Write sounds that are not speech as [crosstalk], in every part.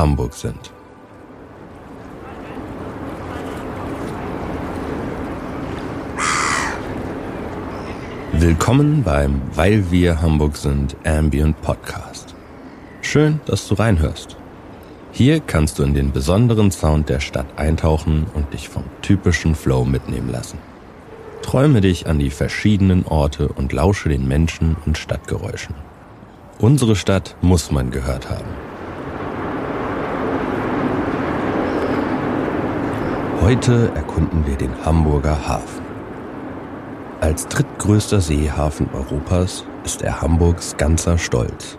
Hamburg sind. Willkommen beim Weil wir Hamburg sind Ambient Podcast. Schön, dass du reinhörst. Hier kannst du in den besonderen Sound der Stadt eintauchen und dich vom typischen Flow mitnehmen lassen. Träume dich an die verschiedenen Orte und lausche den Menschen und Stadtgeräuschen. Unsere Stadt muss man gehört haben. Heute erkunden wir den Hamburger Hafen. Als drittgrößter Seehafen Europas ist er Hamburgs ganzer Stolz.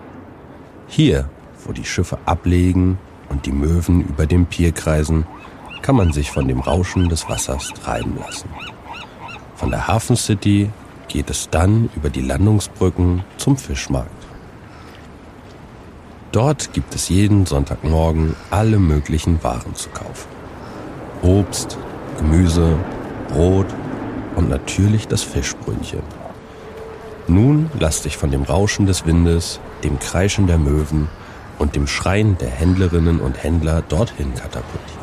Hier, wo die Schiffe ablegen und die Möwen über dem Pier kreisen, kann man sich von dem Rauschen des Wassers treiben lassen. Von der Hafen City geht es dann über die Landungsbrücken zum Fischmarkt. Dort gibt es jeden Sonntagmorgen alle möglichen Waren zu kaufen. Obst, Gemüse, Brot und natürlich das Fischbrötchen. Nun lass dich von dem Rauschen des Windes, dem Kreischen der Möwen und dem Schreien der Händlerinnen und Händler dorthin katapultieren.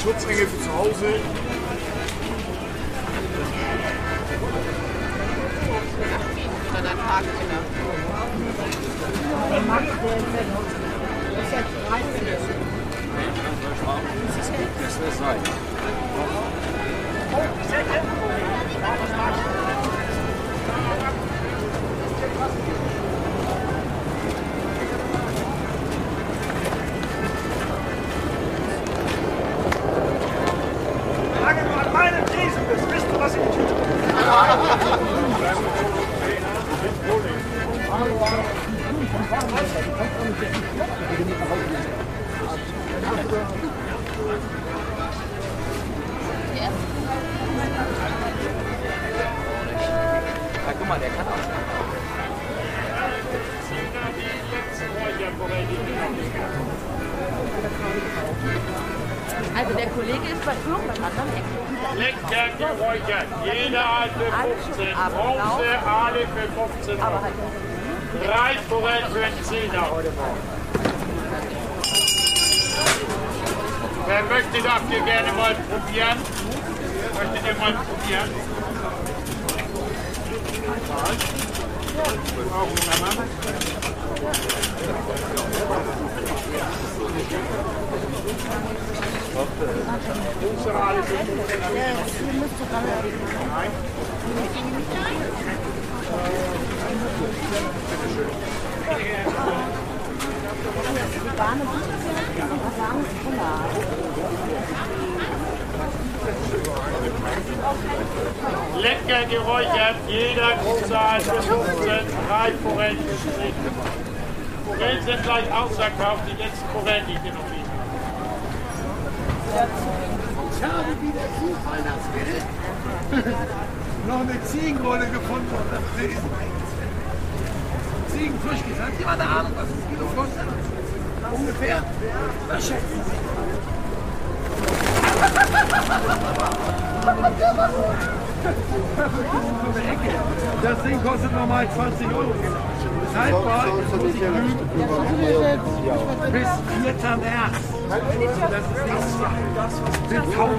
Schön Schutzringe für zu Hause. Wer möchte, darf hier gerne mal probieren. Möchtet ihr mal probieren? Auch miteinander. Große Aale für 15 Euro. Lecker geräuchert, jeder große Aal für 15, drei Forellen 10. Forellen sind gleich ausverkauft, die letzten Forellen, die hier noch liegen. Ich habe wieder Zufall das Bild. [laughs] Noch eine Ziegenrolle gefunden und das Tresen. Ziegenfisch gesagt. Jemand eine Ahnung, was das Kilo kostet? Ungefähr? Was schätzen Sie? Das Ding kostet normal 20 Euro. Haltbar, jetzt muss ich lügen. Bis 4. März. Das ist nichts. Sind kaum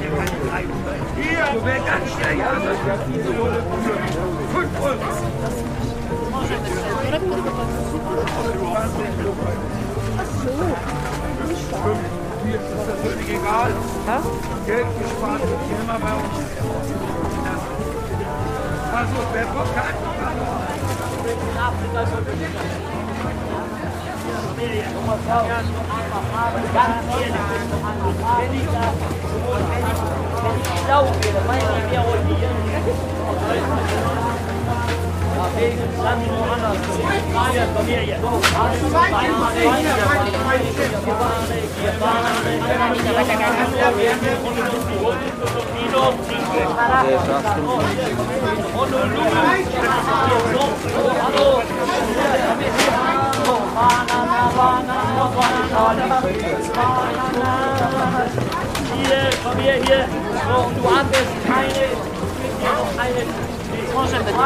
Hier kann ich bleiben. Hier, du wärst ganz schnell. Ja, das ist diese Rolle für 5 Euro. Fünf, vier, ist das völlig egal. Geld gespart wird hier immer bei uns. Also, wer Bock hat, Hier, komm hier, hier. So, und du atmest Xin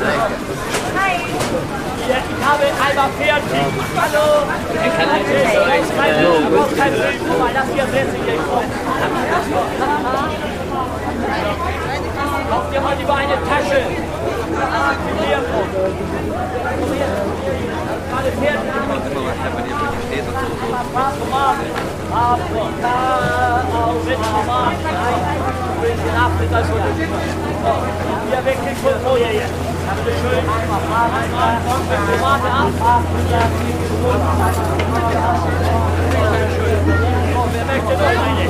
Thank you. Frage. Ja, ich habe einmal fertig. Hallo. Ich kann nicht so kein Bild, überhaupt kein Bild. Guck mal, das hier ich jetzt auf. Kauft ihr mal lieber eine Tasche. Hier. Gerade fertig. Avocado mit Tomaten. Ein bisschen Afrika so. Hier weg von vorher jetzt. Schön. Einmal Tomate ab. Wer möchte noch eine?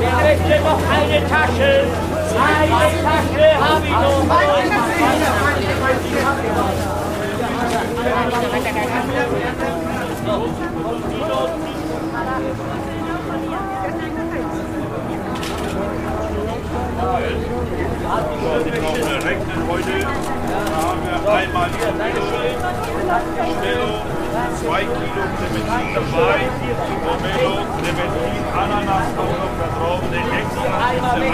Wer möchte noch eine Tasche? Eine Tasche habe ich noch. Wir rechnen heute, haben wir einmal Stellung, 2 Kilo Clementin dabei, Pomelo, Clementin, Ananas auch noch da den extra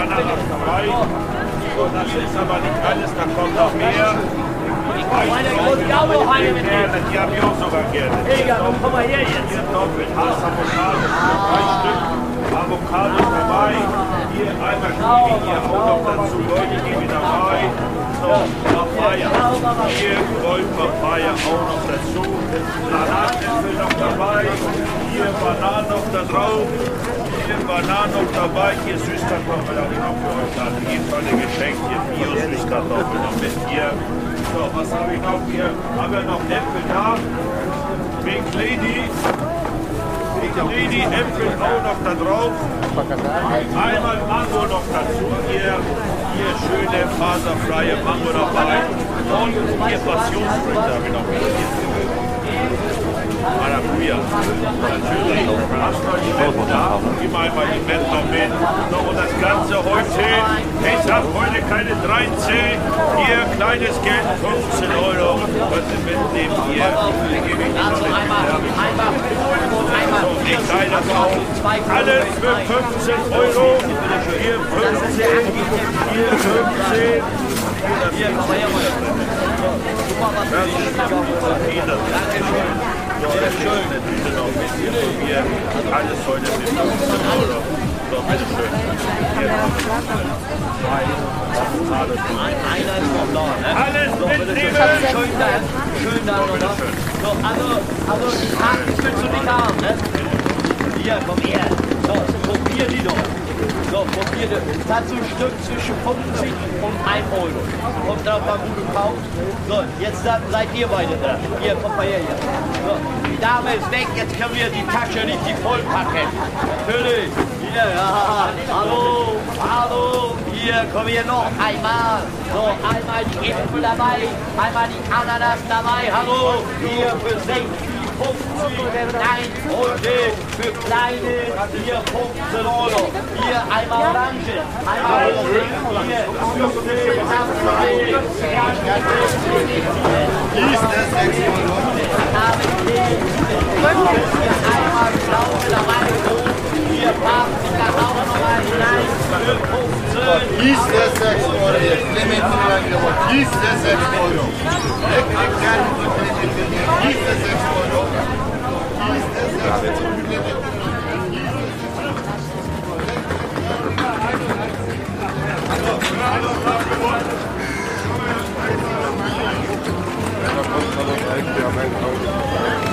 Ananas dabei. Das ist aber nicht alles, da kommt noch mehr. Mit gerne, die habe ich auch sogar gerne. Egal, komm mal her jetzt. Drei Stück Avocado dabei. Hier einmal Kiwi, hier auch noch dazu. Leute, Kiwi dabei. So, Papaya. Hier Gold auch noch dazu. Granatäpfel noch dabei. Hier Bananen noch da drauf. Hier Bananen noch dabei. Hier Süßkartoffeln habe ich noch für euch. Also hier tolle Geschenk. Hier Bio-Süßkartoffeln noch mit hier. So, was habe ich noch hier? Haben wir noch Äpfel da? Big Lady. Lady Äpfel auch noch da drauf. Einmal Mango noch dazu. Hier, hier schöne faserfreie Mango dabei. Und hier Passionsfrüchte habe ich noch hier. Maracuja. Natürlich. Gib mal die Bettler mit. So, und das ganze heute. Ich habe heute keine 13. Hier, kleines Geld, 15 Euro. Könnt ihr mitnehmen hier. Also einmal, einmal, einmal. Ich teile das auf. Alles für 15 Euro. Hier 15. Hier 15. Hier 15 bitte noch schön, bisschen probieren. Alles heute mit 15 Euro. So, schön, Alles noch da, ne? Alles so, mitnehmen! Schön da, schön da, oder? So, also, also die Karten willst du nicht haben, ne? Hier, komm her. So, probier die doch. So, probier die. Das so ein Stück zwischen 50 und 1 Euro. Kommt drauf an, wo du kaufst. So, jetzt seid ihr beide da. Hier, kommt mal her hier. So, die Dame ist weg, jetzt können wir die Tasche richtig vollpacken. Natürlich. Hier, [laughs] ja. Hallo, hallo. Hier, komm hier noch einmal. So, einmal die Äpfel dabei, einmal die Ananas dabei. Hallo, hier für 60. 50, nein, heute für kleine, hier 15 Euro. Hier einmal Orange, einmal Rose, hier 15, 20, Dies ist 6 Euro. hier einmal blaue dabei, hier Paprika auch nochmal hinein für 15. Dies ist 6 Euro. Clementin Angebot. Dies ist 6 Euro. Leckere Kerne von Clementin. Dies ist 6 Euro. Dies wir haben einen Augenblick.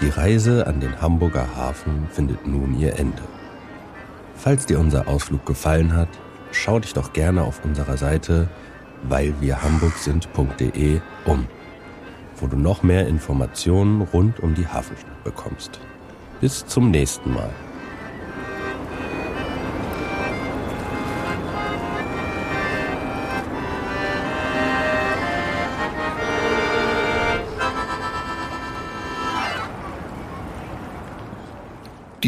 Die Reise an den Hamburger Hafen findet nun ihr Ende. Falls dir unser Ausflug gefallen hat, schau dich doch gerne auf unserer Seite weilwirhamburgsind.de um, wo du noch mehr Informationen rund um die Hafenstadt bekommst. Bis zum nächsten Mal.